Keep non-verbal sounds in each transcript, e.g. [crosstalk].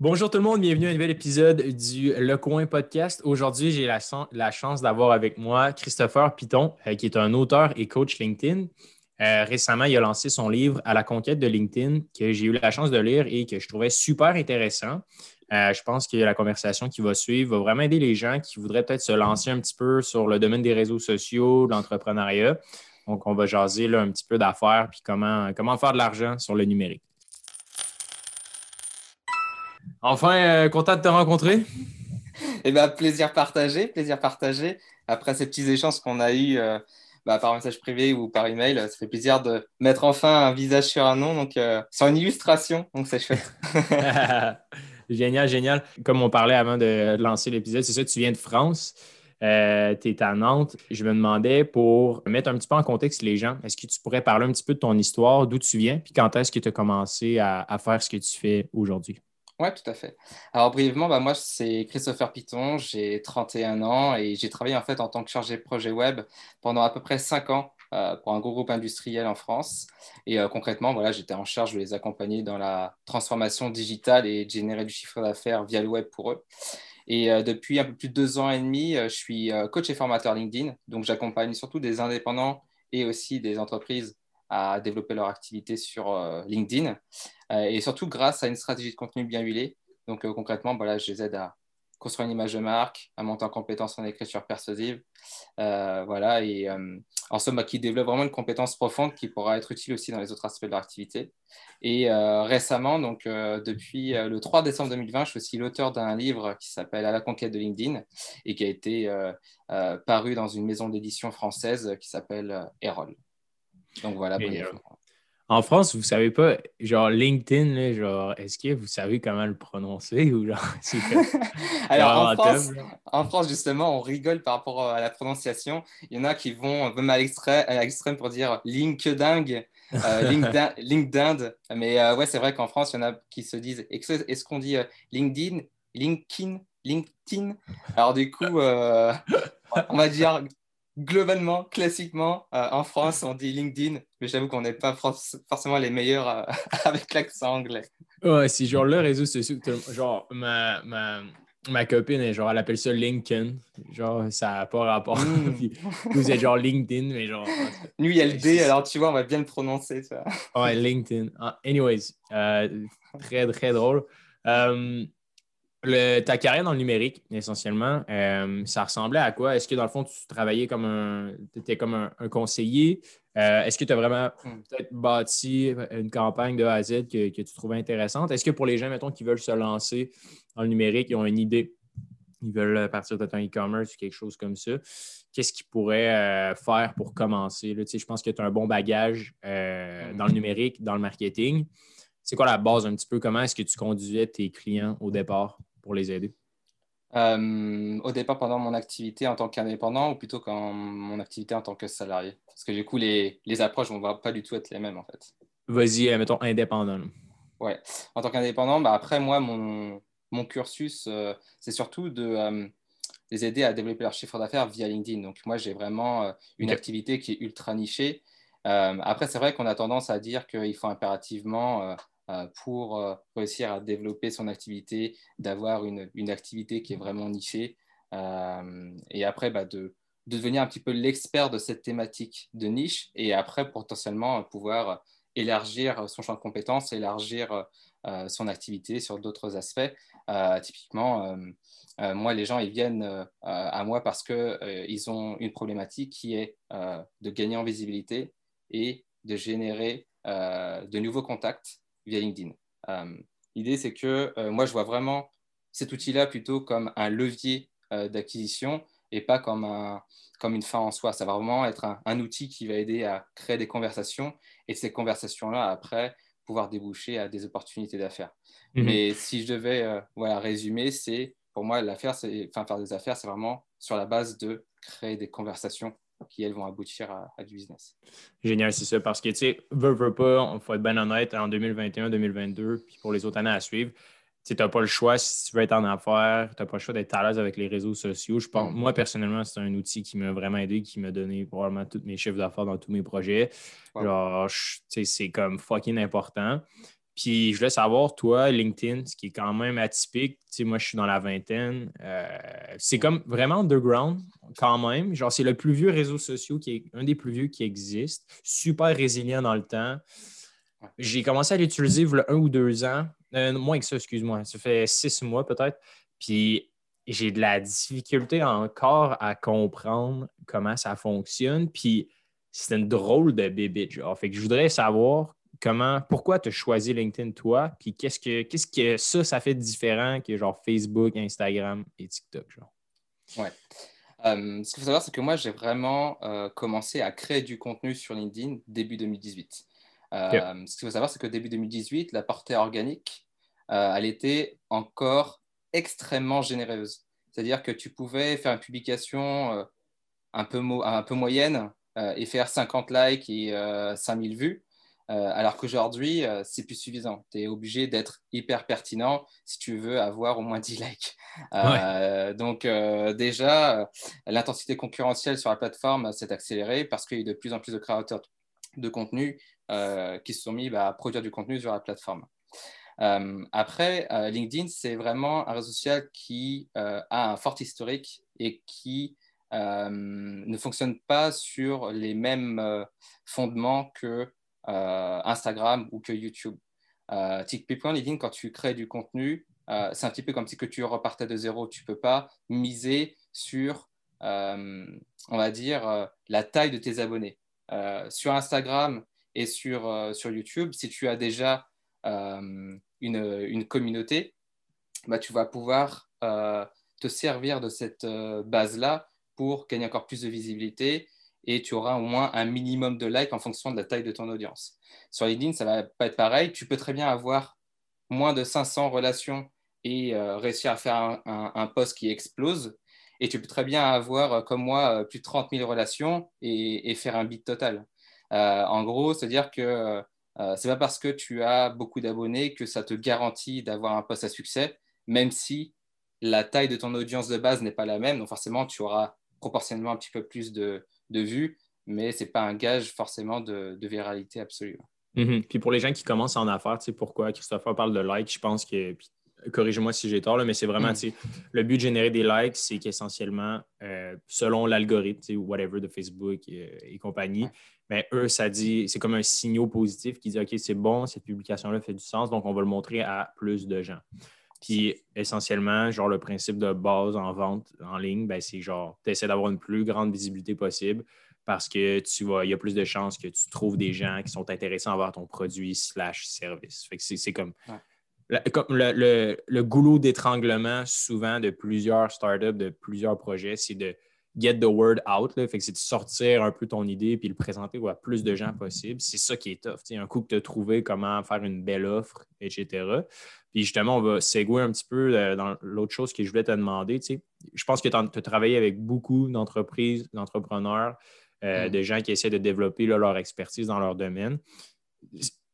Bonjour tout le monde, bienvenue à un nouvel épisode du Le Coin Podcast. Aujourd'hui, j'ai la, chance d'avoir avec moi Christopher Piton, euh, qui est un auteur et coach LinkedIn. Euh, récemment, il a lancé son livre À la conquête de LinkedIn, que j'ai eu la chance de lire et que je trouvais super intéressant. Euh, je pense que la conversation qui va suivre va vraiment aider les gens qui voudraient peut-être se lancer un petit peu sur le domaine des réseaux sociaux, de l'entrepreneuriat. Donc, on va jaser là, un petit peu d'affaires puis comment, comment faire de l'argent sur le numérique. Enfin, euh, content de te rencontrer. Eh bien, plaisir partagé, plaisir partagé. Après ces petits échanges qu'on a eus euh, bah, par message privé ou par email, ça fait plaisir de mettre enfin un visage sur un nom, donc euh, sur une illustration, donc c'est chouette. [laughs] [laughs] génial, génial. Comme on parlait avant de lancer l'épisode, c'est ça, tu viens de France. tu es à Nantes. Je me demandais pour mettre un petit peu en contexte les gens, est-ce que tu pourrais parler un petit peu de ton histoire, d'où tu viens, puis quand est-ce que tu as commencé à faire ce que tu fais aujourd'hui? Oui, tout à fait. Alors, brièvement, bah, moi, c'est Christopher Piton, j'ai 31 ans et j'ai travaillé en fait en tant que chargé de projet web pendant à peu près 5 ans euh, pour un gros groupe industriel en France. Et euh, concrètement, voilà, j'étais en charge de les accompagner dans la transformation digitale et de générer du chiffre d'affaires via le web pour eux. Et euh, depuis un peu plus de deux ans et demi, je suis coach et formateur LinkedIn. Donc, j'accompagne surtout des indépendants et aussi des entreprises à développer leur activité sur LinkedIn. Euh, et surtout grâce à une stratégie de contenu bien huilée. Donc euh, concrètement, voilà, je les aide à construire une image de marque, à monter en compétences en écriture persuasive. Euh, voilà, et en somme, bah, qui développe vraiment une compétence profonde qui pourra être utile aussi dans les autres aspects de leur activité. Et récemment, donc depuis le 3 décembre 2020, je suis aussi l'auteur d'un livre qui s'appelle À la conquête de LinkedIn et qui a été paru dans une maison d'édition française qui s'appelle Erol. Donc voilà. En France, vous savez pas, genre LinkedIn, genre, est-ce que vous savez comment le prononcer ou genre, [laughs] [laughs] Alors en France, justement, on rigole par rapport à la prononciation. Il y en a qui vont même à l'extrême pour dire LinkedIn, euh, [laughs] LinkedIn, Mais euh, ouais, c'est vrai qu'en France, il y en a qui se disent est-ce qu'on dit euh, LinkedIn, LinkedIn, LinkedIn? Alors du coup, euh, on va dire globalement, classiquement, euh, en France, on dit LinkedIn, mais j'avoue qu'on n'est pas forcément les meilleurs euh, [laughs] avec l'accent anglais. Ouais, c'est genre le réseau social. Genre, ma, ma, ma, copine, genre, elle appelle ça LinkedIn. Genre, ça n'a pas rapport. [laughs] Mm. vous êtes genre LinkedIn, mais genre. Nous, il y a le D, alors tu vois, on va bien le prononcer. Ça. Ouais, LinkedIn. Ah, anyways, euh, très, très drôle ta carrière dans le numérique, essentiellement, euh, ça ressemblait à quoi? Est-ce que dans le fond, tu travaillais comme un. Tu étais comme un, conseiller? Euh, est-ce que tu as vraiment hmm. peut-être bâti une campagne de A à Z que, tu trouvais intéressante? Est-ce que pour les gens, mettons, qui veulent se lancer dans le numérique, ils ont une idée, ils veulent partir de ton e-commerce ou quelque chose comme ça, qu'est-ce qu'ils pourraient euh, faire pour commencer? Là, je pense que tu as un bon bagage dans le numérique, dans le marketing. C'est quoi la base un petit peu? Comment est-ce que tu conduisais tes clients au départ? Pour les aider? Euh, au départ, pendant mon activité en tant qu'indépendant ou plutôt quand mon activité en tant que salarié? Parce que du coup, les, les approches ne vont pas du tout être les mêmes en fait. Vas-y, euh, mettons indépendant. Ouais. En tant qu'indépendant, bah, après, moi, mon, mon cursus, euh, c'est surtout de les aider à développer leur chiffre d'affaires via LinkedIn. Donc, moi, j'ai vraiment une activité qui est ultra nichée. après, c'est vrai qu'on a tendance à dire qu'il faut impérativement euh, pour euh, réussir à développer son activité, d'avoir une, une, activité qui est vraiment nichée. Euh, et après, bah, de, de, devenir un petit peu l'expert de cette thématique de niche et après potentiellement pouvoir élargir son champ de compétences, élargir son activité sur d'autres aspects. typiquement, moi, les gens, ils viennent à moi parce qu'ils ont une problématique qui est de gagner en visibilité et de générer de nouveaux contacts via LinkedIn. Euh, l'idée, c'est que euh, moi, je vois vraiment cet outil-là plutôt comme un levier euh, d'acquisition et pas comme, un, comme une fin en soi. Ça va vraiment être un, outil qui va aider à créer des conversations et ces conversations-là, après, pouvoir déboucher à des opportunités d'affaires. Mhm. Mais si je devais voilà, résumer, c'est pour moi, l'affaire, c'est, enfin, faire des affaires, c'est vraiment sur la base de créer des conversations qui, elles, vont aboutir à, du business. Génial, c'est ça. Parce que, tu sais, veux, veux pas, il faut être bien honnête, en 2021, 2022, puis pour les autres années à suivre, tu n'as pas le choix si tu veux être en affaires, tu n'as pas le choix d'être à l'aise avec les réseaux sociaux. Je pense, mm. Moi, personnellement, c'est un outil qui m'a vraiment aidé, qui m'a donné probablement tous mes chiffres d'affaires dans tous mes projets. Genre, c'est comme fucking important. Puis je voulais savoir, toi, LinkedIn, ce qui est quand même atypique, tu sais, moi je suis dans la vingtaine, euh, c'est comme vraiment underground quand même. Genre, c'est le plus vieux réseau social qui est un des plus vieux qui existe, super résilient dans le temps. J'ai commencé à l'utiliser il y a un ou deux ans, euh, moins que ça, excuse-moi, ça fait six mois peut-être. Puis j'ai de la difficulté encore à comprendre comment ça fonctionne. Puis c'est une drôle de bébé, genre. Fait que je voudrais savoir comment, pourquoi tu as choisi LinkedIn toi, puis qu'est-ce que, qu'est-ce que ça, ça fait de différent que genre Facebook, Instagram et TikTok, genre? Ouais. Euh, ce qu'il faut savoir, c'est que moi, j'ai vraiment euh, commencé à créer du contenu sur LinkedIn début 2018. Euh, ce qu'il faut savoir, c'est que début 2018, la portée organique, elle était encore extrêmement généreuse. C'est-à-dire que tu pouvais faire une publication un, peu un peu moyenne et faire 50 likes et 5000 vues. Euh, alors qu'aujourd'hui, euh, c'est plus suffisant. Tu es obligé d'être hyper pertinent si tu veux avoir au moins 10 likes. [laughs] Euh, donc déjà, l'intensité concurrentielle sur la plateforme s'est accélérée parce qu'il y a de plus en plus de créateurs de contenu qui se sont mis bah, à produire du contenu sur la plateforme. après, LinkedIn, c'est vraiment un réseau social qui a un fort historique et qui ne fonctionne pas sur les mêmes fondements que Instagram ou que YouTube. Euh, typiquement, LinkedIn, quand tu crées du contenu, euh, c'est un petit peu comme si que tu repartais de zéro. Tu ne peux pas miser sur, on va dire, la taille de tes abonnés. sur Instagram et sur, sur YouTube, si tu as déjà une, une, communauté, bah, tu vas pouvoir te servir de cette base-là pour gagner encore plus de visibilité et tu auras au moins un minimum de likes en fonction de la taille de ton audience. Sur LinkedIn, ça ne va pas être pareil. Tu peux très bien avoir moins de 500 relations et euh, réussir à faire un, post qui explose. Et tu peux très bien avoir, euh, comme moi, euh, plus de 30 000 relations et, faire un beat total. en gros, c'est-à-dire que ce n'est pas parce que tu as beaucoup d'abonnés que ça te garantit d'avoir un post à succès, même si la taille de ton audience de base n'est pas la même. Donc forcément, tu auras proportionnellement un petit peu plus de, de vues, mais ce n'est pas un gage forcément de, de viralité absolue. Mhm. Puis pour les gens qui commencent en affaires, tu sais pourquoi Christopher parle de likes, je pense que, corrigez-moi si j'ai tort, mais c'est vraiment, mhm. le but de générer des likes, c'est qu'essentiellement, euh, selon l'algorithme, ou whatever de Facebook et, compagnie, mais eux, ça dit, c'est comme un signal positif qui dit, OK, c'est bon, cette publication-là fait du sens, donc on va le montrer à plus de gens. Puis essentiellement, genre le principe de base en vente en ligne, ben, c'est genre, tu essaies d'avoir une plus grande visibilité possible parce que tu vois, il y a plus de chances que tu trouves des gens qui sont intéressés à avoir ton produit slash service. Fait que c'est comme, le, le, goulot d'étranglement souvent de plusieurs startups, de plusieurs projets, c'est de get the word out. Fait que c'est de sortir un peu ton idée puis le présenter à plus de gens possible. C'est ça qui est tough. Un coup que tu as trouvé comment faire une belle offre, etc. Puis justement, on va segouer un petit peu euh, dans l'autre chose que je voulais te demander. Je pense que tu as, travaillé avec beaucoup d'entreprises, d'entrepreneurs, euh, mm. de gens qui essaient de développer leur expertise dans leur domaine.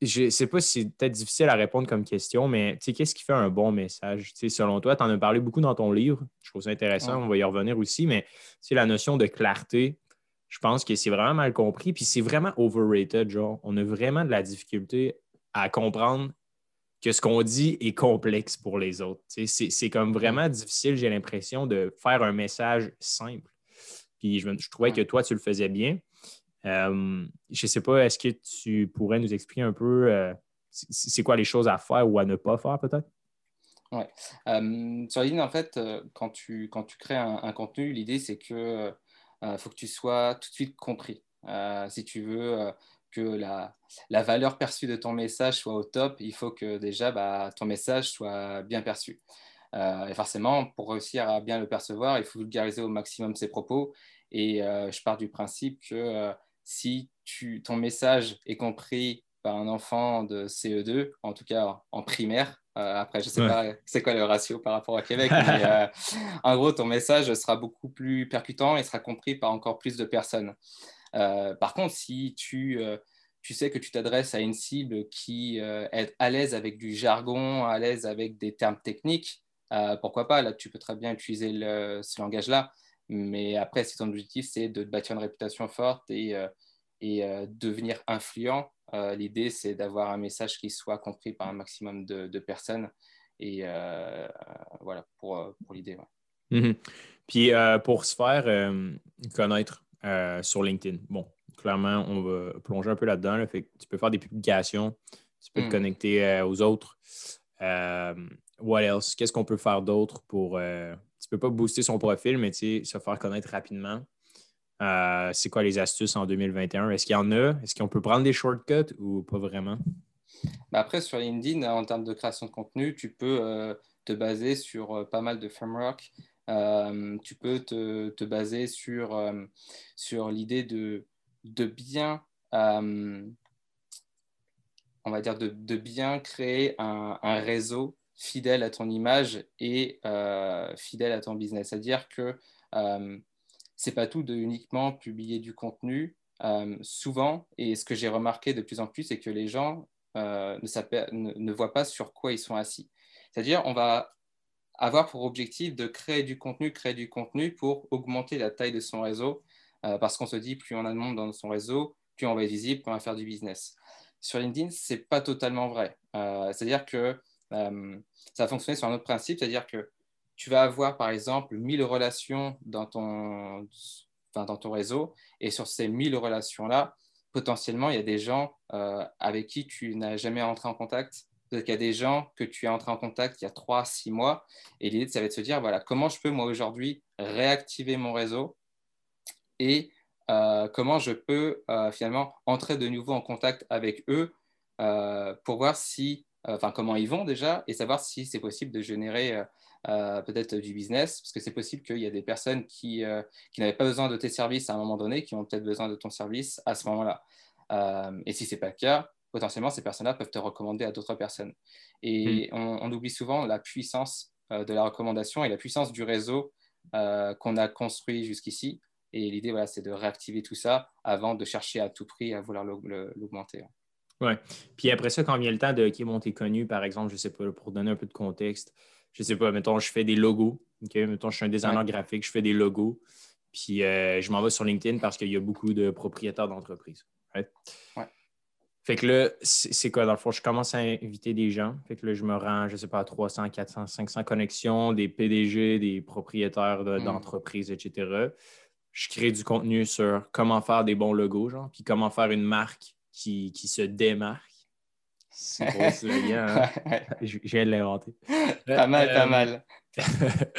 Je ne sais pas si c'est peut-être difficile à répondre comme question, mais qu'est-ce qui fait un bon message? selon toi, tu en as parlé beaucoup dans ton livre. Je trouve ça intéressant, on va y revenir aussi, mais la notion de clarté, je pense que c'est vraiment mal compris, puis c'est vraiment overrated. Genre, on a vraiment de la difficulté à comprendre que ce qu'on dit est complexe pour les autres. C'est comme vraiment difficile, j'ai l'impression, de faire un message simple. Puis je, trouvais que toi, tu le faisais bien. Euh, je ne sais pas, est-ce que tu pourrais nous expliquer un peu euh, c'est quoi les choses à faire ou à ne pas faire peut-être? Oui. Euh, sur LinkedIn, en fait, quand tu, quand tu crées un, contenu, l'idée, c'est que faut que tu sois tout de suite compris. si tu veux que la, la, valeur perçue de ton message soit au top, il faut que déjà bah, ton message soit bien perçu. Euh, et forcément, pour réussir à bien le percevoir, il faut vulgariser au maximum ses propos. Et euh, je pars du principe que euh, si tu, ton message est compris par un enfant de CE2, en tout cas en primaire, après, je ne sais pas c'est quoi le ratio par rapport à Québec, mais [laughs] en gros, ton message sera beaucoup plus percutant et sera compris par encore plus de personnes. Euh, par contre, si tu, euh, tu sais que tu t'adresses à une cible qui euh, est à l'aise avec du jargon, à l'aise avec des termes techniques, pourquoi pas Là, tu peux très bien utiliser ce langage-là. Mais après, si ton objectif, c'est de bâtir une réputation forte et, et devenir influent. L'idée, c'est d'avoir un message qui soit compris par un maximum de, personnes. Et voilà, pour, pour l'idée. Mhm. Puis pour se faire connaître sur LinkedIn, bon, clairement, on va plonger un peu là-dedans. tu peux faire des publications, tu peux te mm. connecter aux autres. what else? Qu'est-ce qu'on peut faire d'autre pour tu peux pas booster son profil, mais se faire connaître rapidement. Euh, c'est quoi les astuces en 2021? Est-ce qu'il y en a? Est-ce qu'on peut prendre des shortcuts ou pas vraiment? Bah, après, sur LinkedIn, en termes de création de contenu, tu peux euh, te baser sur euh, pas mal de frameworks. tu peux te, baser sur, sur l'idée de, de bien, on va dire, de, bien créer un réseau fidèle à ton image et euh, fidèle à ton business. C'est-à-dire que euh, c'est pas tout de uniquement publier du contenu. Euh, souvent, et ce que j'ai remarqué de plus en plus, c'est que les gens ne, voient pas sur quoi ils sont assis. C'est-à-dire, on va avoir pour objectif de créer du contenu, créer du contenu pour augmenter la taille de son réseau, parce qu'on se dit, plus on a de monde dans son réseau, plus on va être visible, plus on va faire du business. Sur LinkedIn, c'est pas totalement vrai. C'est-à-dire que euh, ça va fonctionner sur un autre principe, c'est-à-dire que tu vas avoir par exemple 1000 relations dans ton, dans ton réseau et sur ces 1000 relations-là, potentiellement, il y a des gens euh, avec qui tu n'as jamais entré en contact. Peut-être qu'il y a des gens que tu as entré en contact il y a 3, 6 mois. Et l'idée, ça va être de se dire, voilà, comment je peux, moi, aujourd'hui, réactiver mon réseau et euh, comment je peux finalement entrer de nouveau en contact avec eux pour voir si enfin comment ils vont déjà, et savoir si c'est possible de générer euh, euh, peut-être du business, parce que c'est possible qu'il y a des personnes qui, qui n'avaient pas besoin de tes services à un moment donné, qui ont peut-être besoin de ton service à ce moment-là. et si ce n'est pas le cas, potentiellement, ces personnes-là peuvent te recommander à d'autres personnes. Et hmm. on, oublie souvent la puissance de la recommandation et la puissance du réseau qu'on a construit jusqu'ici. Et l'idée, voilà, c'est de réactiver tout ça avant de chercher à tout prix à vouloir l'augmenter. Oui. Puis après ça, quand vient le temps de qui monter connu, par exemple, je ne sais pas, pour donner un peu de contexte, je ne sais pas, mettons, je fais des logos. OK? Mettons, je suis un designer graphique, je fais des logos. Puis euh, je m'en vais sur LinkedIn parce qu'il y a beaucoup de propriétaires d'entreprises. Ouais. Fait que là, c'est quoi dans le fond? Je commence à inviter des gens. Fait que là, je me rends, je ne sais pas, à 300, 400, 500 connexions, des PDG, des propriétaires hmm. d'entreprises, etc. Je crée du contenu sur comment faire des bons logos, genre, puis comment faire une marque qui, qui se démarque. C'est gros slogan. Hein? [laughs] je, viens de l'inventer. Pas mal, pas euh, mal. [laughs]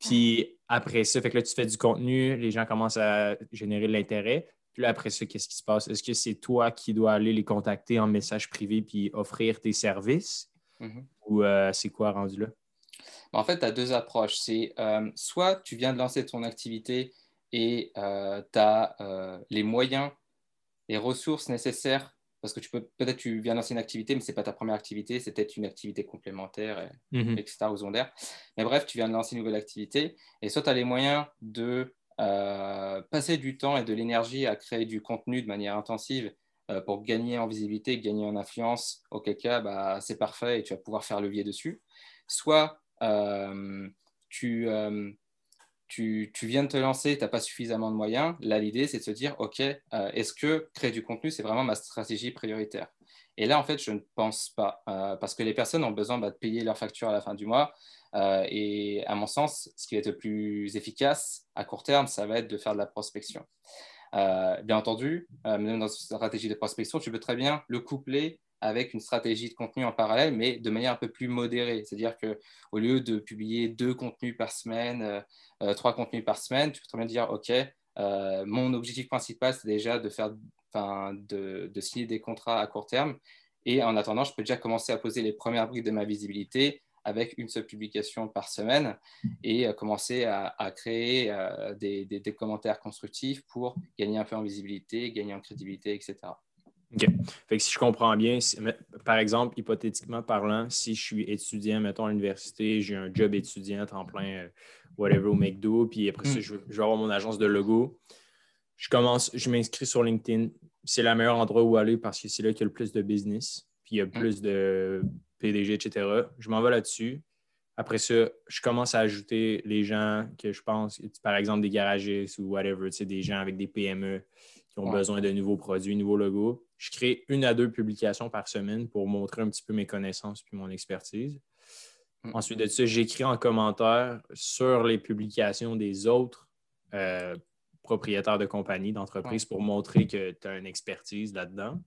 puis après ça, fait que là, tu fais du contenu, les gens commencent à générer de l'intérêt. Puis là, après ça, qu'est-ce qui se passe? Est-ce que c'est toi qui dois aller les contacter en message privé puis offrir tes services? Mm-hmm. Ou euh, c'est quoi rendu là? En fait, tu as deux approches. C'est euh, soit tu viens de lancer ton activité et tu as les moyens les ressources nécessaires, parce que tu peux peut-être tu viens lancer une activité, mais ce n'est pas ta première activité, c'est peut-être une activité complémentaire, mhm. etc. aux secondaire. Mais bref, tu viens de lancer une nouvelle activité, et soit tu as les moyens de euh, passer du temps et de l'énergie à créer du contenu de manière intensive euh, pour gagner en visibilité, gagner en influence, auquel cas bah, c'est parfait et tu vas pouvoir faire levier dessus. Soit euh, tu, tu, viens de te lancer, tu n'as pas suffisamment de moyens. Là, l'idée, c'est de se dire, OK, euh, est-ce que créer du contenu, c'est vraiment ma stratégie prioritaire? Et là, en fait, je ne pense pas, euh, parce que les personnes ont besoin bah, de payer leurs factures à la fin du mois. Euh, et à mon sens, ce qui va être le plus efficace à court terme, ça va être de faire de la prospection. bien entendu, même dans une stratégie de prospection, tu peux très bien le coupler avec une stratégie de contenu en parallèle, mais de manière un peu plus modérée. C'est-à-dire qu'au lieu de publier deux contenus par semaine, euh, euh, trois contenus par semaine, tu peux très bien dire, OK, euh, mon objectif principal, c'est déjà de, faire, de, de, signer des contrats à court terme. Et en attendant, je peux déjà commencer à poser les premières briques de ma visibilité avec une seule publication par semaine et commencer à, créer des, commentaires constructifs pour gagner un peu en visibilité, gagner en crédibilité, etc. OK. Fait que si je comprends bien, par exemple, hypothétiquement parlant, si je suis étudiant, mettons, à l'université, j'ai un job étudiant en plein, euh, whatever, au McDo, puis après ça, hmm. je, vais avoir mon agence de logo. Je commence, je m'inscris sur LinkedIn. C'est le meilleur endroit où aller parce que c'est là qu'il y a le plus de business, puis il y a hmm. plus de PDG, etc. Je m'en vais là-dessus. Après ça, je commence à ajouter les gens que je pense, par exemple des garagistes ou whatever, des gens avec des PME qui ont besoin de nouveaux produits, nouveaux logos. Je crée une à deux publications par semaine pour montrer un petit peu mes connaissances puis mon expertise. Mm. Ensuite de ça, j'écris en commentaire sur les publications des autres euh, propriétaires de compagnies, d'entreprises pour montrer que tu as une expertise là-dedans.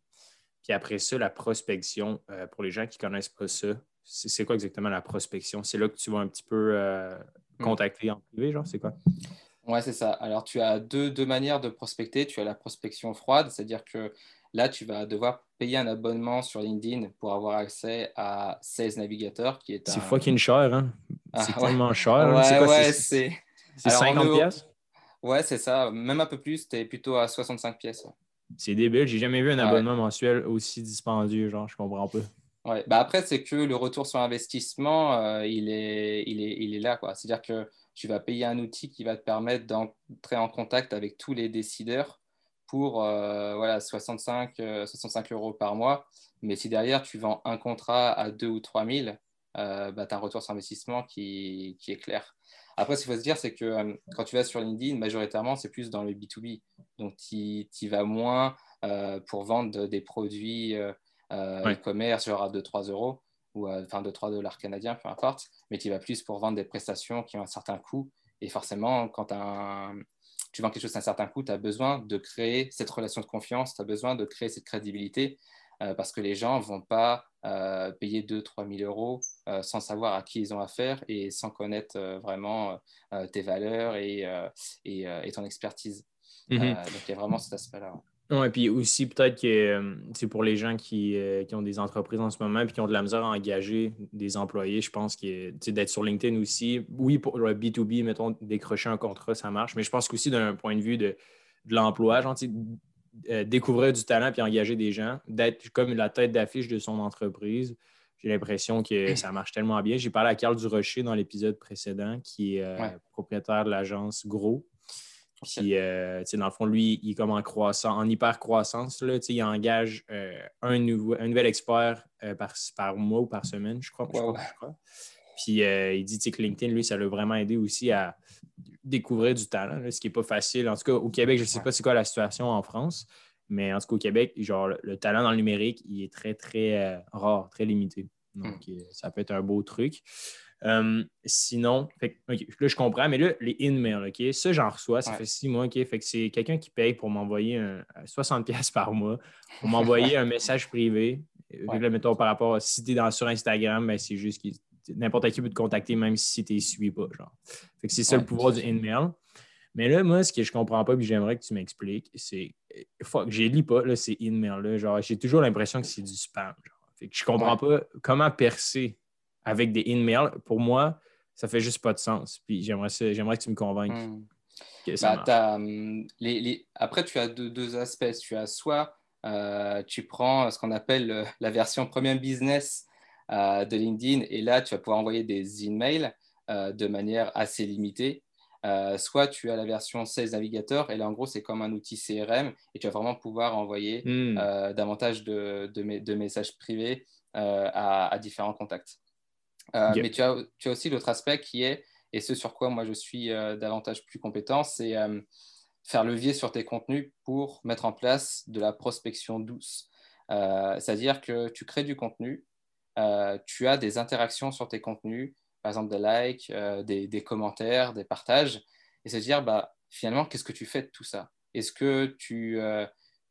Puis après ça, la prospection, euh, pour les gens qui ne connaissent pas ça, c'est quoi exactement la prospection? C'est là que tu vas un petit peu euh, mm. contacter en privé, genre, c'est quoi? Oui, c'est ça. Alors, tu as deux, deux, manières de prospecter. Tu as la prospection froide, c'est-à-dire que là, tu vas devoir payer un abonnement sur LinkedIn pour avoir accès à Sales Navigator, qui est C'est fucking cher, hein? Ah, c'est tellement cher. Hein? Ouais, ouais, c'est... C'est 50 pièces? Ouais, c'est ça. Même un peu plus, tu es plutôt à 65 pièces. C'est débile. J'ai jamais vu un abonnement mensuel aussi dispendieux, genre, je comprends pas. Ouais. Bah après, c'est que le retour sur investissement, euh, il, est, il, est, il est là. C'est-à-dire que tu vas payer un outil qui va te permettre d'entrer en contact avec tous les décideurs pour euh, voilà, 65, 65 euh, euros par mois. Mais si derrière, tu vends un contrat à 2 ou 3 000, bah, tu as un retour sur investissement qui, qui est clair. Après, ce qu'il faut se dire, c'est que quand tu vas sur LinkedIn, majoritairement, c'est plus dans le B2B. Donc, tu y vas moins pour vendre des produits euh, e-commerce, genre à 2-3 euros, ou enfin 2-3 dollars canadiens, peu importe, mais tu vas plus pour vendre des prestations qui ont un certain coût. Et forcément, quand tu vends quelque chose à un certain coût, tu as besoin de créer cette relation de confiance, tu as besoin de créer cette crédibilité, euh, parce que les gens ne vont pas euh, payer 2-3 000 euros sans savoir à qui ils ont affaire et sans connaître vraiment tes valeurs et, et, ton expertise. Mm-hmm. donc il y a vraiment cet aspect-là. Oui, puis aussi peut-être que euh, c'est pour les gens qui, euh, qui, ont des entreprises en ce moment et qui ont de la misère à engager des employés, je pense que d'être sur LinkedIn aussi, oui, pour le B2B, mettons, décrocher un contrat, ça marche, mais je pense qu'aussi d'un point de vue de, de l'emploi, genre, euh, découvrir du talent puis engager des gens, d'être comme la tête d'affiche de son entreprise. J'ai l'impression que ça marche tellement bien. J'ai parlé à Carl Durocher dans l'épisode précédent, qui est propriétaire de l'agence Gros. Puis, euh, dans le fond, lui, il est comme en croissance, en hyper croissance. Là, il engage euh, un, un nouvel expert euh, par, par, mois ou par semaine, je crois. Puis, il dit que LinkedIn, lui, ça l'a vraiment aidé aussi à découvrir du talent, ce qui n'est pas facile. En tout cas, au Québec, je ne sais pas c'est quoi la situation en France, mais en tout cas, au Québec, genre, le, talent dans le numérique, il est très, très rare, très limité. Donc, hmm. ça peut être un beau truc. Euh, sinon, là, je comprends, mais là, les in-mails, OK? Ça, j'en reçois, ça fait six mois, OK? Fait que c'est quelqu'un qui paye pour m'envoyer 60$ par mois, pour m'envoyer un message privé. Ouais. mettons, par rapport à si tu es sur Instagram, ben, c'est juste que n'importe qui peut te contacter, même si tu ne suis pas. Genre. Fait que c'est ça le pouvoir du in-mail. Mais là, moi, ce que je comprends pas, et j'aimerais que tu m'expliques, c'est. Fuck, je lis pas, là, ces in-mails-là. Genre, j'ai toujours l'impression que c'est du spam. Genre. Fait que je comprends pas comment percer avec des in-mails, pour moi, ça fait juste pas de sens. Puis j'aimerais, j'aimerais que tu me convainques. Hmm. Que ça bah, les, les... Après, tu as deux, deux, aspects. Tu as soit euh, tu prends ce qu'on appelle euh, la version premium business euh, de LinkedIn et là, tu vas pouvoir envoyer des emails de manière assez limitée. soit tu as la version Sales Navigator et là, en gros, c'est comme un outil CRM et tu vas vraiment pouvoir envoyer hmm. davantage de, de, messages privés à, à différents contacts. Euh, mais tu as, tu as aussi l'autre aspect qui est, et ce sur quoi moi je suis euh, davantage plus compétent, c'est euh, faire levier sur tes contenus pour mettre en place de la prospection douce. C'est-à-dire que tu crées du contenu, tu as des interactions sur tes contenus, par exemple des likes, des, des, commentaires, des partages, et se dire bah, finalement, qu'est-ce que tu fais de tout ça? Est-ce que tu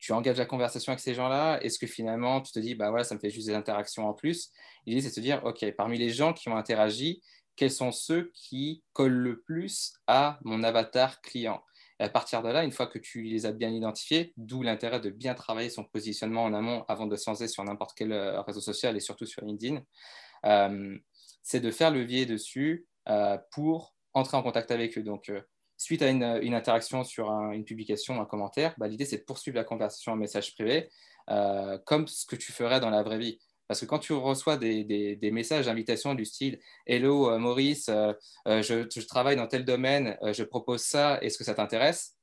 tu engages la conversation avec ces gens-là Est-ce que finalement, tu te dis, bah voilà, ça me fait juste des interactions en plus? L'idée, c'est de se dire, OK, parmi les gens qui ont interagi, quels sont ceux qui collent le plus à mon avatar client? Et à partir de là, une fois que tu les as bien identifiés, d'où l'intérêt de bien travailler son positionnement en amont avant de se lancer sur n'importe quel euh, réseau social et surtout sur LinkedIn, euh, c'est de faire levier dessus euh, pour entrer en contact avec eux. Donc, suite à une, interaction sur une publication, un commentaire, bah, l'idée c'est de poursuivre la conversation en message privé, euh, comme ce que tu ferais dans la vraie vie. Parce que quand tu reçois des, messages d'invitation du style Hello euh, Maurice, euh, je, travaille dans tel domaine, je propose ça, est-ce que ça t'intéresse?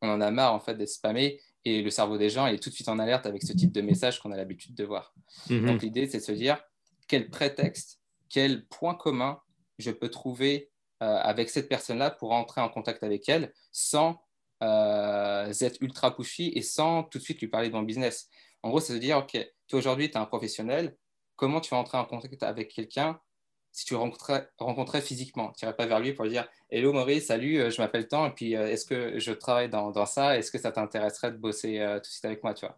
On en a marre en fait d'être spammé et le cerveau des gens est tout de suite en alerte avec ce type de message qu'on a l'habitude de voir. Mm-hmm. Donc l'idée c'est de se dire quel prétexte, quel point commun je peux trouver avec cette personne-là pour entrer en contact avec elle sans être ultra pushy et sans tout de suite lui parler de mon business. En gros, c'est de dire, OK, toi aujourd'hui, tu es un professionnel, comment tu vas entrer en contact avec quelqu'un si tu le rencontrais, physiquement? Tu n'irais pas vers lui pour lui dire Hello Maurice, salut, je m'appelle Tant, et puis est-ce que je travaille dans, dans ça? Est-ce que ça t'intéresserait de bosser tout de suite avec moi tu vois?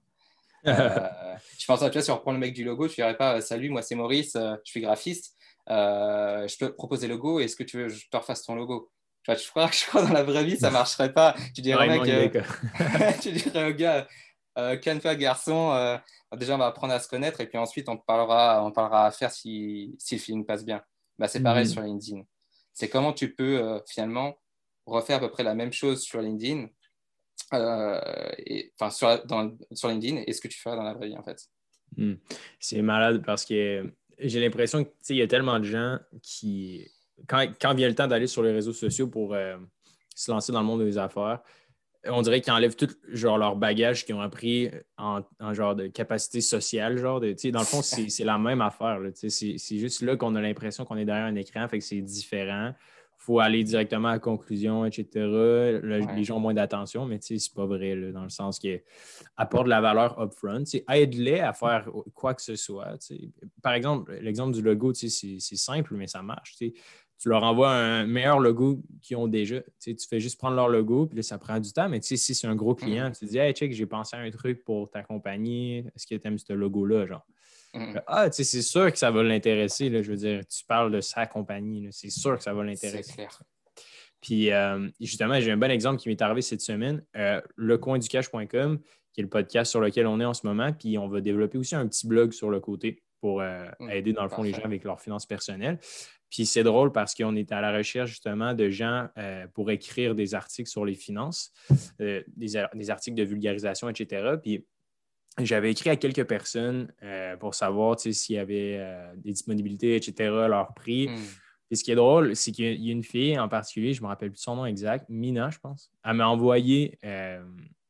[laughs] Euh, je pense à toi, si on reprend le mec du logo, tu dirais pas Salut, moi c'est Maurice, euh, je suis graphiste, euh, je peux proposer le logo, est-ce que tu veux que je te refasse ton logo? Je crois, je crois que dans la vraie vie, ça [laughs] marcherait pas. Tu dirais, mec, [laughs] tu dirais au gars Canfa garçon, déjà on va apprendre à se connaître et puis ensuite on parlera, on parlera à faire si, si le feeling passe bien. Bah, c'est pareil mhm. sur LinkedIn. C'est comment tu peux finalement refaire à peu près la même chose sur LinkedIn euh, et, enfin, sur, dans, sur LinkedIn et ce que tu feras dans la vraie vie, en fait? Hmm. C'est malade parce que j'ai l'impression qu'il y a tellement de gens qui, quand, quand vient le temps d'aller sur les réseaux sociaux pour euh, se lancer dans le monde des affaires, on dirait qu'ils enlèvent tout genre, leur bagage qu'ils ont appris en, genre de capacité sociale. Genre de, dans le fond, c'est la même affaire. C'est juste là qu'on a l'impression qu'on est derrière un écran, fait que c'est différent faut aller directement à la conclusion, etc. Les gens ont moins d'attention, mais c'est pas vrai, dans le sens que apporte de la valeur upfront. Aide-les à faire quoi que ce soit. Par exemple, l'exemple du logo, c'est simple, mais ça marche. Tu leur envoies un meilleur logo qu'ils ont déjà. Tu fais juste prendre leur logo, puis ça prend du temps. Mais si c'est un gros client, mm. tu dis Hey, check, j'ai pensé à un truc pour ta compagnie. Est-ce que tu aimes ce logo-là? Genre. Mm. Ah, tu sais, c'est sûr que ça va l'intéresser. Je veux dire, tu parles de sa compagnie. C'est sûr que ça va l'intéresser. clair. Puis, euh, justement, j'ai un bon exemple qui m'est arrivé cette semaine. Euh, lecoinducash.com, qui est le podcast sur lequel on est en ce moment. Puis, on va développer aussi un petit blog sur le côté pour euh, mm. aider, dans le fond, les gens avec leurs finances personnelles. Puis, c'est drôle parce qu'on est à la recherche, justement, de gens pour écrire des articles sur les finances, des, des, articles de vulgarisation, etc. Puis, j'avais écrit à quelques personnes euh, pour savoir s'il y avait euh, des disponibilités, etc., leur prix. Hmm. Et ce qui est drôle, c'est qu'il y a une fille en particulier, je ne me rappelle plus son nom exact, Mina, je pense. Elle m'a envoyé euh,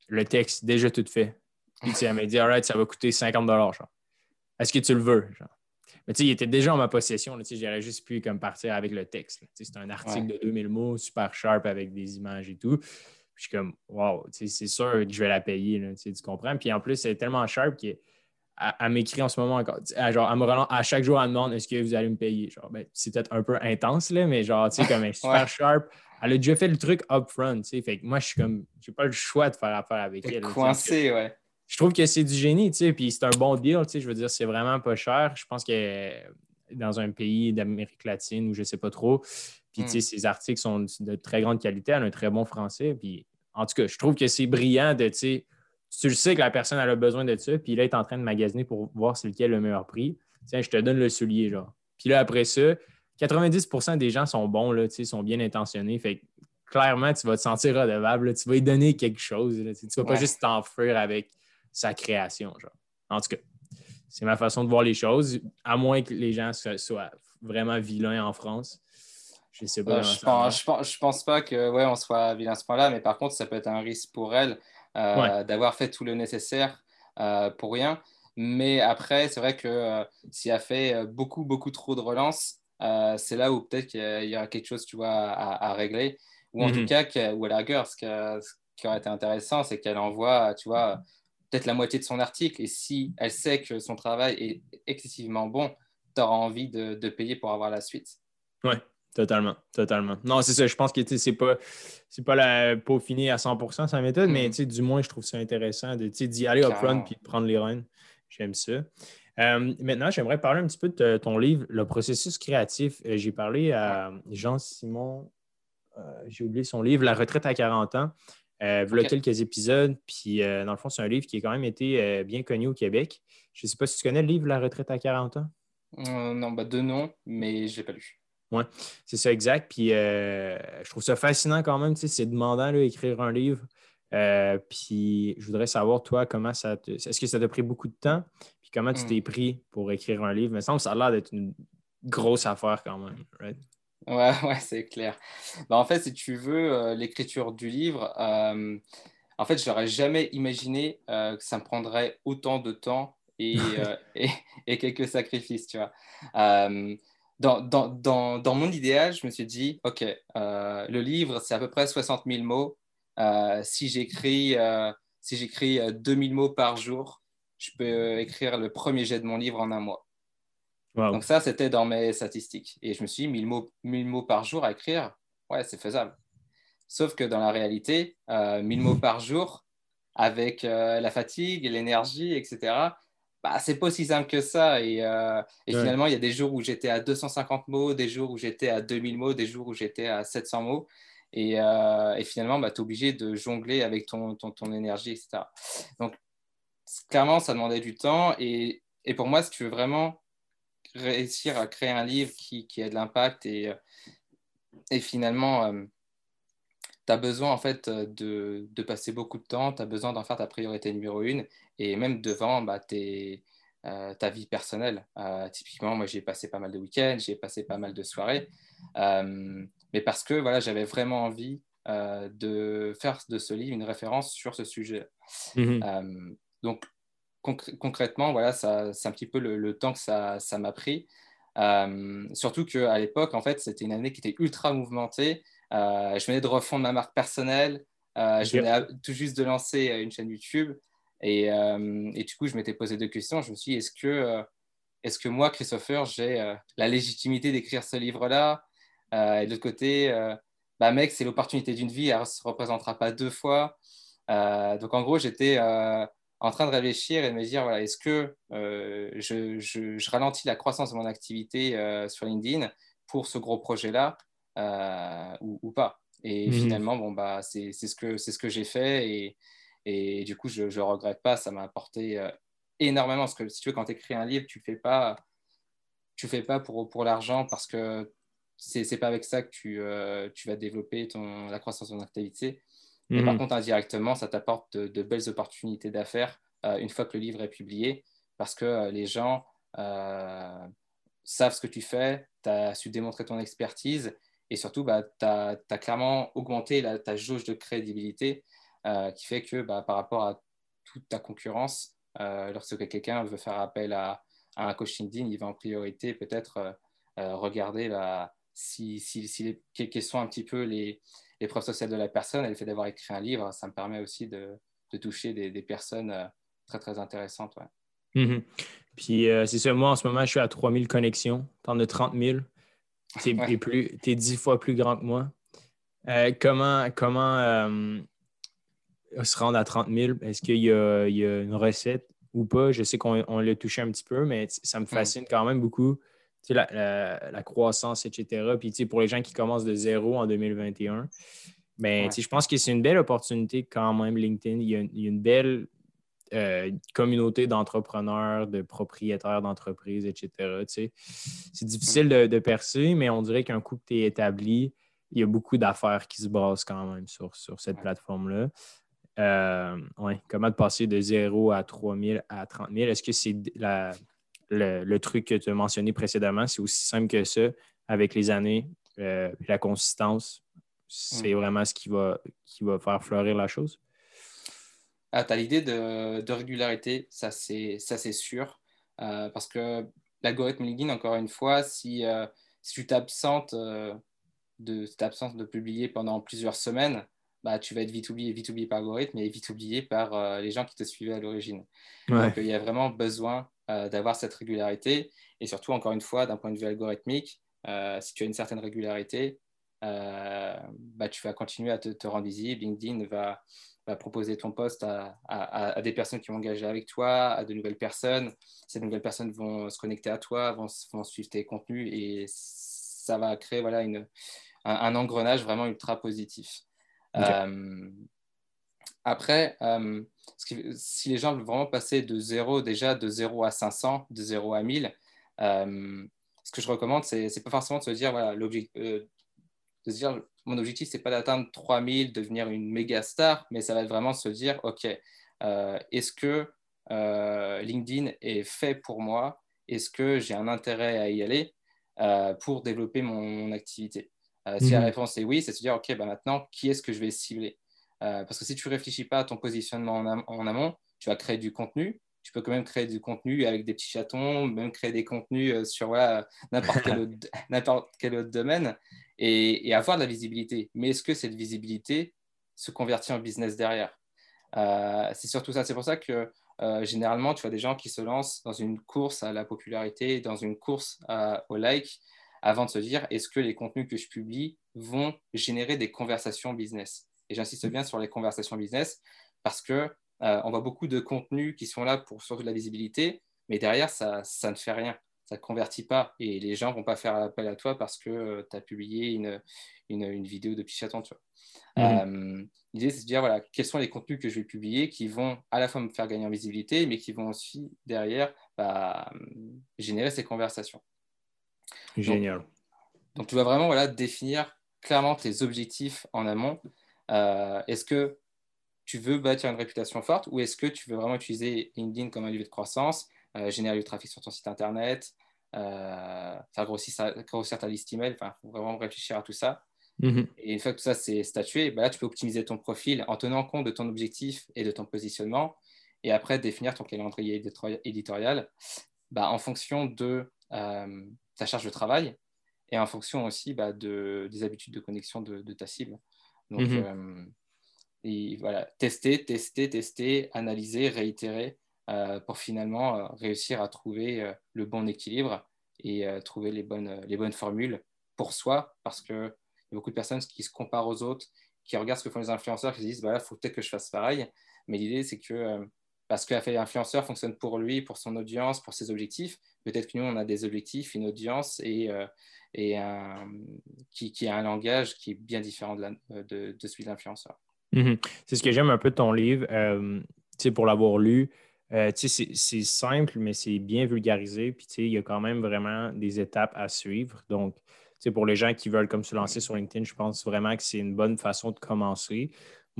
le texte déjà tout fait. Puis elle m'a dit, alright, ça va coûter 50 Est-ce que tu le veux? Mais tu sais, il était déjà en ma possession. J'aurais juste pu comme partir avec le texte. C'est un article de 2000 mots, super sharp avec des images et tout je suis comme, wow, c'est sûr que je vais la payer, tu comprends? Puis en plus, c'est tellement sharp qu'elle m'écrit en ce moment encore. genre, me à chaque jour, elle me demande est-ce que vous allez me payer? Genre, ben, c'est peut-être un peu intense, là, mais genre, tu sais, comme elle est super sharp. Elle a déjà fait le truc upfront, tu sais. Fait que moi, je suis comme, j'ai pas le choix de faire affaire avec elle. Coincé, ouais. Je trouve que c'est du génie, tu sais, puis c'est un bon deal, tu sais. Je veux dire, c'est vraiment pas cher. Je pense que dans un pays d'Amérique latine ou je sais pas trop, puis, tu sais, hmm. ses articles sont de très grande qualité, elle a un très bon français, puis en tout cas, je trouve que c'est brillant de, tu sais, tu le sais que la personne a besoin de ça, puis là, elle est en train de magasiner pour voir c'est lequel le meilleur prix. Tiens, je te donne le soulier, genre. Puis là, après ça, 90% des gens sont bons, là, sont bien intentionnés. Fait clairement, tu vas te sentir redevable. tu vas lui donner quelque chose. tu ne vas pas juste t'enfuir avec sa création. Genre. En tout cas, c'est ma façon de voir les choses, à moins que les gens soient vraiment vilains en France. Je sais pas. Euh, je, pense, je, pense, pas que ouais, on soit vilain à ce point-là, mais par contre, ça peut être un risque pour elle euh, d'avoir fait tout le nécessaire euh, pour rien. Mais après, c'est vrai que s'il a fait beaucoup, beaucoup trop de relances, c'est là où peut-être qu'il y, aura quelque chose tu vois, à, régler. Ou en tout mhm. cas, ou à la rigueur, ce, qui aurait été intéressant, c'est qu'elle envoie, tu vois, peut-être la moitié de son article. Et si elle sait que son travail est excessivement bon, tu auras envie de, de, payer pour avoir la suite. Ouais, Totalement, totalement. Non, c'est ça. Je pense que c'est pas, pas la peaufiner à 100% sa méthode, mais mm-hmm. du moins, je trouve ça intéressant d'y aller up front et de prendre les rênes. J'aime ça. Euh, maintenant, j'aimerais parler un petit peu de ton livre, Le processus créatif. Euh, j'ai parlé à Jean-Simon, euh, j'ai oublié son livre, La retraite à 40 ans. Euh, voilà quelques épisodes. Puis, dans le fond, c'est un livre qui a quand même été bien connu au Québec. Je ne sais pas si tu connais le livre La retraite à 40 ans? non, bah, deux noms, mais je ne l'ai pas lu. Oui, c'est ça, exact. Puis euh, je trouve ça fascinant quand même. C'est demandant d'écrire un livre. Euh, puis je voudrais savoir, toi, comment ça te. Est-ce que ça t'a pris beaucoup de temps? Puis comment tu t'es hmm. pris pour écrire un livre? Il me semble que ça a l'air d'être une grosse affaire quand même. Right? Ouais, [laughs] ouais, c'est clair. Ben, en fait, si tu veux, euh, l'écriture du livre, en fait, je n'aurais jamais imaginé que ça me prendrait autant de temps et, [laughs] et, et, quelques sacrifices, tu vois dans, dans, dans, mon idéal, je me suis dit, OK, euh, le livre, c'est à peu près 60 000 mots. si j'écris si j'écris 2000 mots par jour, je peux écrire le premier jet de mon livre en un mois. Donc ça, c'était dans mes statistiques. Et je me suis dit, 1000 mots, 1000 mots par jour à écrire, ouais, c'est faisable. Sauf que dans la réalité, 1000 mots par jour, avec la fatigue, l'énergie, etc., bah, c'est pas aussi simple que ça. Et, euh, finalement, il y a des jours où j'étais à 250 mots, des jours où j'étais à 2000 mots, des jours où j'étais à 700 mots. Et, euh, finalement, bah, tu es obligé de jongler avec ton, ton, ton, énergie, etc. Donc, clairement, ça demandait du temps. Et, et, pour moi, si tu veux vraiment réussir à créer un livre qui, qui a de l'impact et, euh, et finalement tu as besoin en fait de, de, passer beaucoup de temps, tu as besoin d'en faire ta priorité numéro une et même devant bah, tes, euh, ta vie personnelle. Euh, typiquement, moi j'ai passé pas mal de week-ends, j'ai passé pas mal de soirées, euh, mais parce que voilà, j'avais vraiment envie de faire de ce livre une référence sur ce sujet. Mmh donc concrètement, voilà, ça, c'est un petit peu le, le temps que ça, ça m'a pris. Surtout qu'à l'époque, en fait, c'était une année qui était ultra mouvementée. Euh, je venais de refondre ma marque personnelle. Euh, je venais tout juste de lancer euh, une chaîne YouTube. Et, et, du coup, je m'étais posé deux questions. Je me suis dit, est-ce que, est que moi, Christopher, j'ai la légitimité d'écrire ce livre-là? Et de l'autre côté, bah, mec, c'est l'opportunité d'une vie, elle ne se représentera pas deux fois. donc, en gros, j'étais en train de réfléchir et de me dire, voilà, est-ce que je, je, je, ralentis la croissance de mon activité sur LinkedIn pour ce gros projet-là euh, ou, pas? Et mhm. finalement, bon, bah, c'est ce que, ce que j'ai fait et, et, du coup, je ne regrette pas. Ça m'a apporté euh, énormément. Parce que si tu veux, quand tu écris un livre, tu ne fais pas, tu fais pas pour, pour l'argent parce que c'est n'est pas avec ça que tu, euh, tu vas développer ton, la croissance de ton activité. Mais par mhm. contre, indirectement, ça t'apporte de, belles opportunités d'affaires une fois que le livre est publié parce que les gens savent ce que tu fais, tu as su démontrer ton expertise et surtout, bah, tu as, clairement augmenté ta jauge de crédibilité euh, qui fait que bah, par rapport à toute ta concurrence, euh, lorsque quelqu'un veut faire appel à, un coach LinkedIn, il va en priorité peut-être euh, regarder bah, si, si, si quelles sont un petit peu les, les, preuves sociales de la personne et le fait d'avoir écrit un livre, ça me permet aussi de, de toucher des, des, personnes très, très intéressantes. Ouais. Mm-hmm. Puis c'est ça, moi en ce moment, je suis à 3000 connexions. Tu en as 30 000. Tu es, dix fois plus grand que moi. Euh, comment comment euh, se rendre à 30 000? Est-ce qu'il y, y, a une recette ou pas? Je sais qu'on l'a touché un petit peu, mais ça me fascine quand même beaucoup. La, la, croissance, etc. Puis pour les gens qui commencent de zéro en 2021, ben, je pense que c'est une belle opportunité quand même, LinkedIn. il y a une belle euh, communauté d'entrepreneurs, de propriétaires d'entreprises, etc. C'est difficile de, percer, mais on dirait qu'un coup que tu es établi, il y a beaucoup d'affaires qui se basent quand même sur, sur cette plateforme-là. Euh, comment de passer de 0 à 3 000 à 30 000? Est-ce que c'est le, truc que tu as mentionné précédemment? C'est aussi simple que ça avec les années, euh, la consistance? C'est mm. vraiment ce qui va, qui va faire fleurir la chose? Ah, tu as l'idée de, régularité, ça c'est sûr. Euh, parce que l'algorithme LinkedIn, encore une fois, si, euh, si tu t'absentes euh, de, de publier pendant plusieurs semaines, bah, tu vas être vite oublié, vite oublié par l'algorithme et vite oublié par les gens qui te suivaient à l'origine. Donc il y a vraiment besoin d'avoir cette régularité. Et surtout, encore une fois, d'un point de vue algorithmique, si tu as une certaine régularité, bah, tu vas continuer à te, te rendre visible. LinkedIn va, proposer ton poste à, des personnes qui vont engager avec toi, à de nouvelles personnes. Ces nouvelles personnes vont se connecter à toi, vont, suivre tes contenus et ça va créer voilà, une, un, engrenage vraiment ultra positif. Euh, après, euh, si les gens veulent vraiment passer de 0 déjà, de 0 à 500, de 0 à 1000, euh, ce que je recommande, c'est pas forcément de se dire, voilà, l'objectif, de se dire mon objectif, c'est pas d'atteindre 3000, devenir une méga star, mais ça va être vraiment se dire, OK, euh, est-ce que euh, LinkedIn est fait pour moi? Est-ce que j'ai un intérêt à y aller euh, pour développer mon, activité? Si la mhm. réponse est oui, c'est se dire, OK, bah maintenant, qui est-ce que je vais cibler? Parce que si tu réfléchis pas à ton positionnement en, amont, tu vas créer du contenu, tu peux quand même créer du contenu avec des petits chatons, même créer des contenus sur [laughs] [laughs] n'importe quel, autre domaine et, avoir de la visibilité. Mais est-ce que cette visibilité, se convertit en business derrière? c'est surtout ça. C'est pour ça que généralement, tu vois des gens qui se lancent dans une course à la popularité, dans une course au like, avant de se dire est-ce que les contenus que je publie vont générer des conversations business? Et j'insiste bien sur les conversations business parce que on voit beaucoup de contenus qui sont là pour surtout de la visibilité, mais derrière, ça, ça ne fait rien ça ne convertit pas et les gens ne vont pas faire appel à toi parce que euh, tu as publié une, une, vidéo de petit mhm. euh, L'idée, c'est de dire voilà, quels sont les contenus que je vais publier qui vont à la fois me faire gagner en visibilité, mais qui vont aussi derrière bah, générer ces conversations. Génial. Donc, tu vas vraiment voilà, définir clairement tes objectifs en amont. Euh, est-ce que tu veux bâtir une réputation forte ou est-ce que tu veux vraiment utiliser LinkedIn comme un lieu de croissance euh, générer du trafic sur ton site internet, euh, faire grossir, grossir, ta liste email? Enfin, faut vraiment réfléchir à tout ça. Mhm. Et une fois que tout ça c'est statué, bah là, tu peux optimiser ton profil en tenant compte de ton objectif et de ton positionnement. Et après, définir ton calendrier éditorial bah, en fonction de euh, ta charge de travail et en fonction aussi bah, de, des habitudes de connexion de, ta cible. Donc, mhm. et voilà, tester, tester, tester, analyser, réitérer euh, pour finalement euh, réussir à trouver euh, le bon équilibre et trouver les bonnes, les bonnes formules pour soi, parce qu'il y a beaucoup de personnes qui se comparent aux autres, qui regardent ce que font les influenceurs, qui se disent, il bah faut peut-être que je fasse pareil. Mais l'idée, c'est que parce que l'influenceur fonctionne pour lui, pour son audience, pour ses objectifs, peut-être que nous, on a des objectifs, une audience et, et un, qui, a un langage qui est bien différent de, de celui de l'influenceur. Mm-hmm. C'est ce que j'aime un peu de ton livre. sais pour l'avoir lu, euh, c'est simple, mais c'est bien vulgarisé. Puis il y a quand même vraiment des étapes à suivre. Donc, pour les gens qui veulent comme se lancer sur LinkedIn, je pense vraiment que c'est une bonne façon de commencer.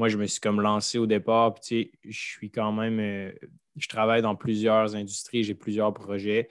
Moi, je me suis comme lancé au départ, puis je suis quand même, euh, je travaille dans plusieurs industries, j'ai plusieurs projets.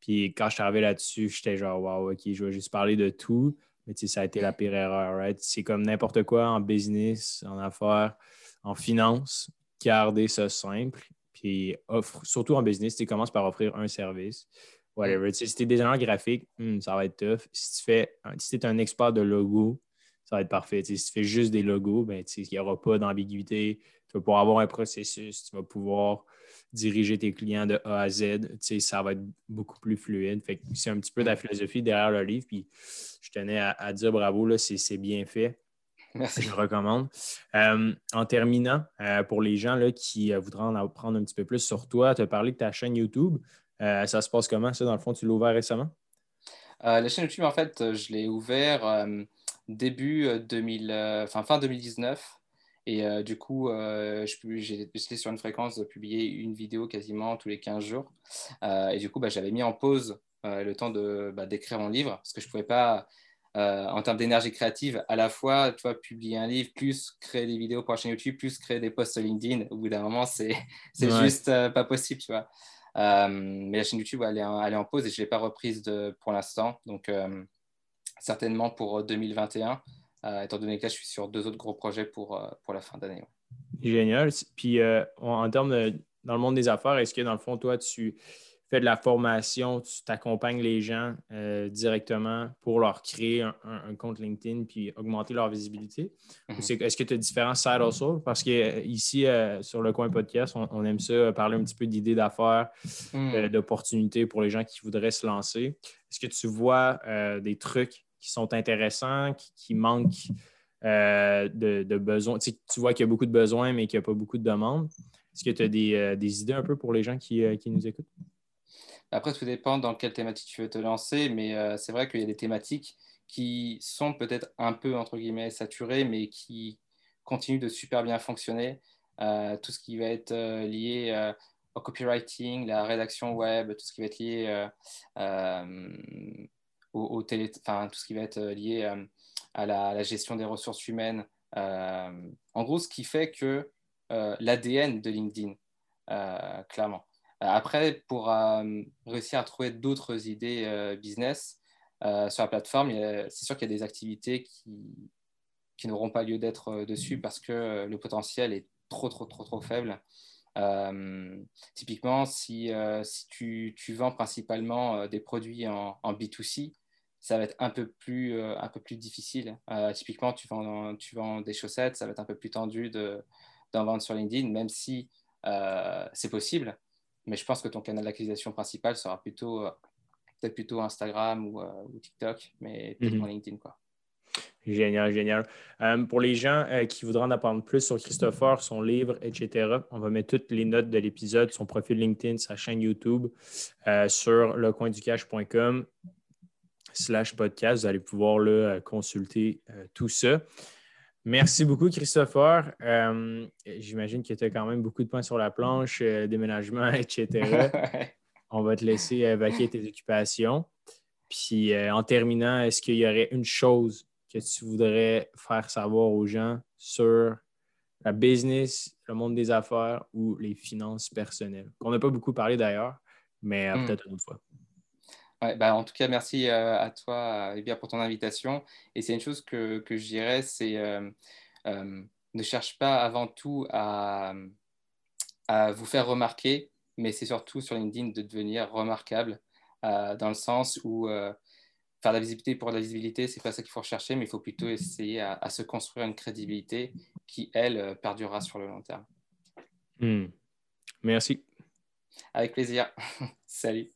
Puis quand je arrivé là-dessus, j'étais genre, wow, OK, je vais juste parler de tout. Mais ça a été la pire erreur, C'est comme n'importe quoi en business, en affaires, en finance. Garder ça simple puis offre, surtout en business, tu commences par offrir un service. Whatever. Si tu es designer graphique, hmm, ça va être tough. Si tu fais, si es un expert de logo, ça va être parfait. si tu fais juste des logos, ben, il n'y aura pas d'ambiguïté. Tu vas pouvoir avoir un processus, tu vas pouvoir diriger tes clients de A à Z. Ça va être beaucoup plus fluide. c'est un petit peu de la philosophie derrière le livre. Puis je tenais à, à dire bravo, c'est bien fait. Merci. Je recommande. Euh, en terminant, euh, pour les gens là, qui euh, voudraient en apprendre un petit peu plus sur toi, tu as parlé de ta chaîne YouTube. ça se passe comment, ça? Dans le fond, tu l'as ouvert récemment? la chaîne YouTube, en fait, je l'ai ouvert début 2000, enfin, fin 2019. Et du coup, j'étais sur une fréquence de publier une vidéo quasiment tous les 15 jours. et du coup, bah, j'avais mis en pause le temps bah, d'écrire mon livre parce que je ne pouvais pas euh, en termes d'énergie créative, à la fois, tu vois, publier un livre, plus créer des vidéos pour la chaîne YouTube, plus créer des posts sur LinkedIn. Au bout d'un moment, c'est [laughs] juste euh, pas possible, tu vois. Euh, mais la chaîne YouTube, elle est en, elle est en pause et je ne l'ai pas reprise de, pour l'instant. Donc, certainement pour 2021, étant donné que là, je suis sur deux autres gros projets pour, pour la fin d'année. Génial. Puis, en termes de, dans le monde des affaires, est-ce que dans le fond, toi, tu fais de la formation, tu t'accompagnes les gens euh, directement pour leur créer un, compte LinkedIn puis augmenter leur visibilité? Mhm. Est-ce que tu as différents side hustles? Parce qu'ici, euh, sur le coin podcast, on, aime ça parler un petit peu d'idées d'affaires, mhm. euh, d'opportunités pour les gens qui voudraient se lancer. Est-ce que tu vois des trucs qui sont intéressants, qui, manquent de, besoins? Tu, vois qu'il y a beaucoup de besoins, mais qu'il n'y a pas beaucoup de demandes. Est-ce que tu as des, idées un peu pour les gens qui nous écoutent? Après, tout dépend dans quelle thématique tu veux te lancer, mais euh, c'est vrai qu'il y a des thématiques qui sont peut-être un peu, entre guillemets, saturées, mais qui continuent de super bien fonctionner. Euh, tout ce qui va être euh, lié au copywriting, la rédaction web, tout ce qui va être lié au, télé, enfin, tout ce qui va être lié à la, à, la, gestion des ressources humaines. en gros, ce qui fait que l'ADN de LinkedIn, clairement. Après, pour euh, réussir à trouver d'autres idées euh, business euh, sur la plateforme, c'est sûr qu'il y a des activités qui, qui n'auront pas lieu d'être dessus parce que le potentiel est trop, trop, trop, trop faible. typiquement, si, si tu, tu, vends principalement des produits en, en B2C, ça va être un peu plus, un peu plus difficile. typiquement, tu vends, tu vends des chaussettes, ça va être un peu plus tendu d'en vendre sur LinkedIn, même si c'est possible. Mais je pense que ton canal d'acquisition principal sera plutôt peut-être plutôt Instagram ou, TikTok, mais plutôt mhm. LinkedIn. Quoi. Génial, génial. Euh, pour les gens euh, qui voudraient en apprendre plus sur Christopher, son livre, etc., on va mettre toutes les notes de l'épisode, son profil LinkedIn, sa chaîne YouTube euh, sur lecoinducash.com slash podcast. Vous allez pouvoir le consulter tout ça. Merci beaucoup, Christopher. J'imagine que tu as quand même beaucoup de points sur la planche, déménagement, [laughs] etc. [laughs] on va te laisser évacuer tes occupations. Puis en terminant, est-ce qu'il y aurait une chose que tu voudrais faire savoir aux gens sur la business, le monde des affaires ou les finances personnelles? On n'a pas beaucoup parlé d'ailleurs, mais euh, hmm. peut-être une autre fois. Bah, en tout cas, merci euh, à toi et bien pour ton invitation. Et c'est une chose que, que je dirais, c'est euh, ne cherche pas avant tout à, à, vous faire remarquer, mais c'est surtout sur LinkedIn de devenir remarquable dans le sens où faire la visibilité pour la visibilité, c'est pas ça qu'il faut rechercher, mais il faut plutôt essayer à, se construire une crédibilité qui, elle, euh, perdurera sur le long terme. Hmm. Merci. Avec plaisir. [laughs] Salut.